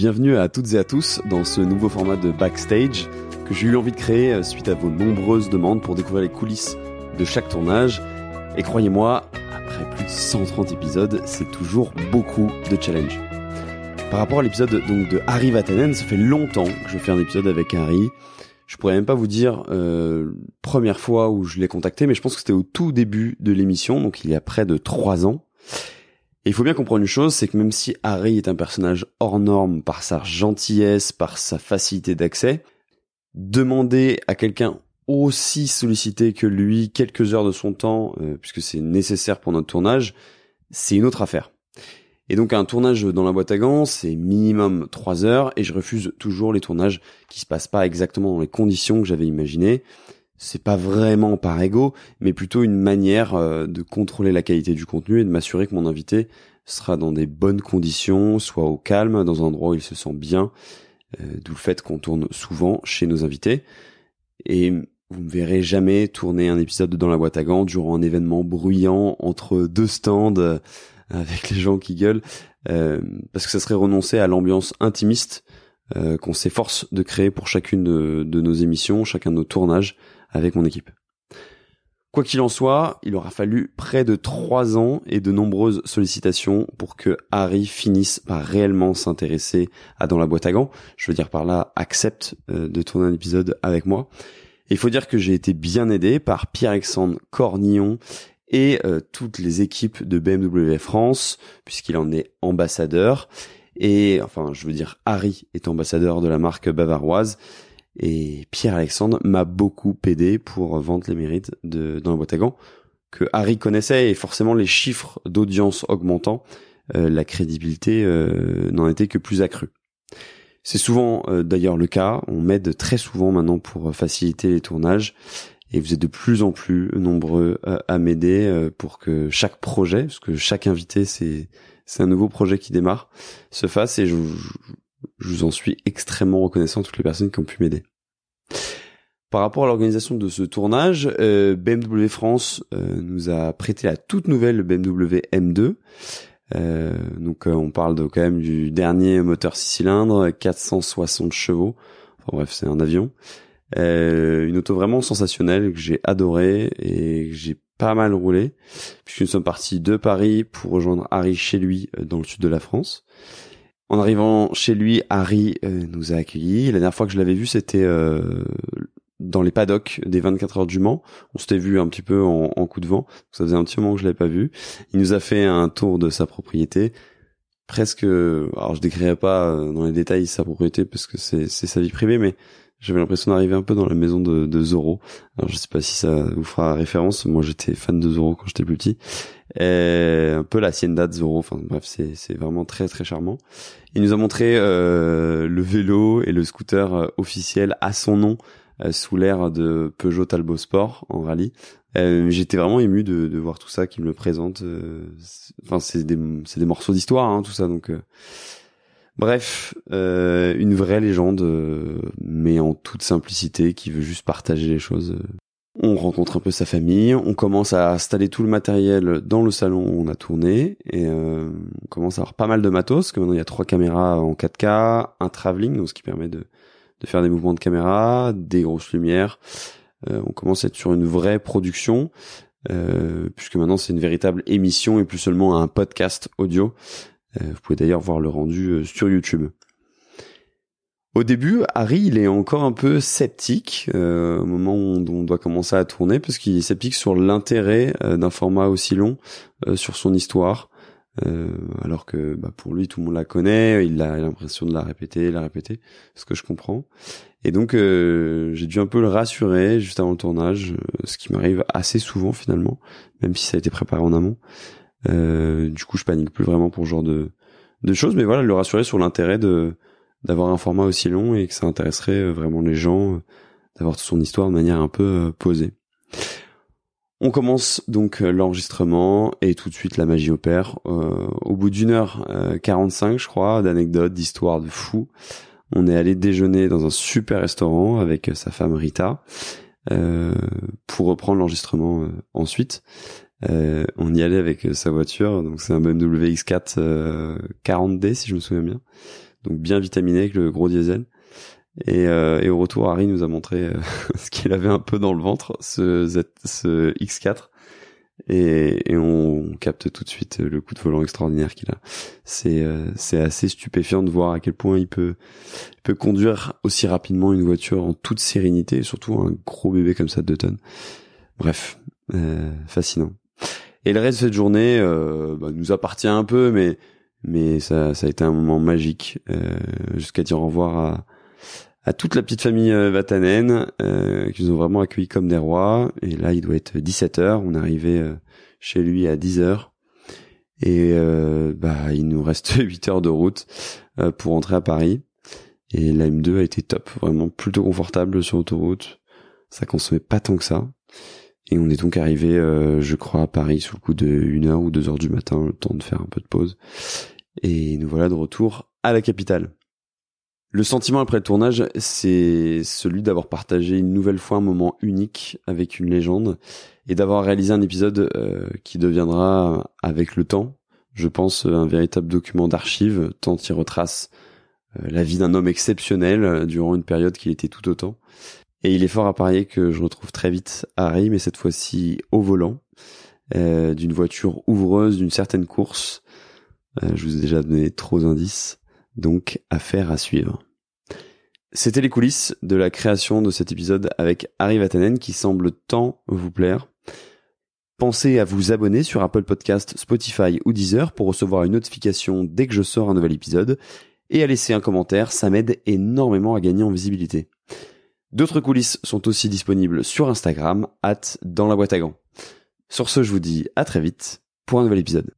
Bienvenue à toutes et à tous dans ce nouveau format de Backstage que j'ai eu envie de créer euh, suite à vos nombreuses demandes pour découvrir les coulisses de chaque tournage. Et croyez-moi, après plus de 130 épisodes, c'est toujours beaucoup de challenge. Par rapport à l'épisode donc de Harry Vatanen, ça fait longtemps que je fais un épisode avec Harry. Je pourrais même pas vous dire euh, première fois où je l'ai contacté, mais je pense que c'était au tout début de l'émission, donc il y a près de trois ans. Et il faut bien comprendre une chose, c'est que même si Harry est un personnage hors norme par sa gentillesse, par sa facilité d'accès, demander à quelqu'un aussi sollicité que lui quelques heures de son temps, euh, puisque c'est nécessaire pour notre tournage, c'est une autre affaire. Et donc un tournage dans la boîte à gants, c'est minimum trois heures, et je refuse toujours les tournages qui se passent pas exactement dans les conditions que j'avais imaginées. C'est pas vraiment par ego, mais plutôt une manière euh, de contrôler la qualité du contenu et de m'assurer que mon invité sera dans des bonnes conditions, soit au calme, dans un endroit où il se sent bien, euh, d'où le fait qu'on tourne souvent chez nos invités. Et vous me verrez jamais tourner un épisode dans la boîte à gants durant un événement bruyant entre deux stands euh, avec les gens qui gueulent, euh, parce que ça serait renoncer à l'ambiance intimiste euh, qu'on s'efforce de créer pour chacune de, de, nos émissions, chacun de nos tournages avec mon équipe. Quoi qu'il en soit, il aura fallu près de trois ans et de nombreuses sollicitations pour que Harry finisse par réellement s'intéresser à Dans la boîte à gants. Je veux dire par là, accepte euh, de tourner un épisode avec moi. il faut dire que j'ai été bien aidé par Pierre-Alexandre Cornillon et euh, toutes les équipes de BMW France, puisqu'il en est ambassadeur. Et enfin, je veux dire, Harry est ambassadeur de la marque bavaroise. Et Pierre-Alexandre m'a beaucoup aidé pour vendre les mérites de dans la boîte à que Harry connaissait et forcément les chiffres d'audience augmentant, euh, la crédibilité euh, n'en était que plus accrue. C'est souvent d'ailleurs le cas, on m'aide très souvent maintenant pour faciliter les tournages. Et vous êtes de plus en plus nombreux à, m'aider euh, pour que chaque projet, parce que chaque invité c'est un nouveau projet qui démarre, se fasse. Et je, vous en suis extrêmement reconnaissant à toutes les personnes qui ont pu m'aider. Par rapport à l'organisation de ce tournage, euh, BMW France euh, nous a prêté la toute nouvelle BMW M2. Euh, donc on parle quand même du dernier moteur 6 cylindres, 460 chevaux. Enfin bref, c'est un avion. Euh, une auto vraiment sensationnelle que j'ai adoré et que j'ai pas mal roulé puisque nous sommes partis de Paris pour rejoindre Harry chez lui euh, dans le sud de la France. En arrivant chez lui, Harry euh, nous a accueillis. La dernière fois que je l'avais vu, c'était dans les paddocks des 24 heures du Mans. On s'était vu un petit peu en, coup de vent. Ça faisait un petit moment que je l'avais pas vu. Il nous a fait un tour de sa propriété. Presque, alors je décrirai pas dans les détails sa propriété parce que c'est sa vie privée, mais j'avais l'impression d'arriver un peu dans la maison de, de Zoro. Alors je sais pas si ça vous fera référence. Moi j'étais fan de Zoro quand j'étais plus petit. Et un peu la hacienda de Zoro. Enfin bref, c'est c'est vraiment très très charmant. Il nous a montré euh, le vélo et le scooter euh, officiel à son nom euh, sous l'air de Peugeot Talbot Sport en rallye. Euh, J'étais vraiment ému de, de voir tout ça qu'il me présente. Euh, enfin c'est des c'est des morceaux d'histoire hein, tout ça donc Bref, euh, une vraie légende, euh, mais en toute simplicité, qui veut juste partager les choses. On rencontre un peu sa famille, on commence à installer tout le matériel dans le salon où on a tourné, et euh, on commence à avoir pas mal de matos, parce que maintenant il y a trois caméras en 4K, un travelling, ce qui permet de, de faire des mouvements de caméra, des grosses lumières. on commence à être sur une vraie production, puisque maintenant c'est une véritable émission et plus seulement un podcast audio. Euh, vous pouvez d'ailleurs voir le rendu euh, sur YouTube. Au début, Harry, il est encore un peu sceptique euh, au moment où on, doit commencer à tourner, parce qu'il est sceptique sur l'intérêt d'un format aussi long, sur son histoire, alors que bah, pour lui, tout le monde la connaît, il a l'impression de la répéter, la répéter, ce que je comprends. Et donc, j'ai dû un peu le rassurer juste avant le tournage, ce qui m'arrive assez souvent finalement, même si ça a été préparé en amont. Euh, du coup, je panique plus vraiment pour ce genre de, de choses, mais voilà, le rassurer sur l'intérêt de d'avoir un format aussi long et que ça intéresserait euh, vraiment les gens, euh, d'avoir toute son histoire de manière un peu posée. On commence donc l'enregistrement et tout de suite la magie opère. Euh, au bout d'une heure 45, je crois, d'anecdotes, d'histoires de fous, on est allé déjeuner dans un super restaurant avec sa femme Rita euh, pour reprendre l'enregistrement ensuite. Euh, on y allait avec euh, sa voiture, donc c'est un BMW X4 40D si je me souviens bien. donc bien vitaminé avec le gros diesel. Et, euh, et au retour, Harry nous a montré euh, ce qu'il avait un peu dans le ventre, ce, Z, ce X4. Et, et, on capte tout de suite le coup de volant extraordinaire qu'il a. C'est euh, c'est assez stupéfiant de voir à quel point il peut il peut conduire aussi rapidement une voiture en toute sérénité, surtout un gros bébé comme ça de 2 tonnes. Bref, euh, fascinant. Et le reste de cette journée euh, bah, nous appartient un peu, mais mais ça ça a été un moment magique jusqu'à dire au revoir à à toute la petite famille euh, Vatanen euh, qui nous ont vraiment accueillis comme des rois. Et là, il doit être 17h. On est arrivé euh, chez lui à 10h. Et euh, bah, il nous reste 8 heures de route euh, pour rentrer à Paris. Et la M2 a été top, vraiment plutôt confortable sur l'autoroute. Ça consommait pas tant que ça. Et on est donc arrivé, je crois, à Paris sous le coup de 1h ou 2h du matin, le temps de faire un peu de pause. Et nous voilà de retour à la capitale. Le sentiment après le tournage, c'est celui d'avoir partagé une nouvelle fois un moment unique avec une légende et d'avoir réalisé un épisode euh, qui deviendra avec le temps, je pense, un véritable document d'archives, tant il retrace euh, la vie d'un homme exceptionnel euh, durant une période qui était tout autant. Et il est fort à parier que je retrouve très vite Harry, mais cette fois-ci au volant, d'une voiture ouvreuse d'une certaine course. je vous ai déjà donné trop d'indices. Donc, affaire à suivre. C'était les coulisses de la création de cet épisode avec Harry Vatanen qui semble tant vous plaire. Pensez à vous abonner sur Apple Podcast, Spotify ou Deezer pour recevoir une notification dès que je sors un nouvel épisode et à laisser un commentaire, ça m'aide énormément à gagner en visibilité. D'autres coulisses sont aussi disponibles sur Instagram, at dans la boîte à gants. Sur ce, je vous dis à très vite pour un nouvel épisode.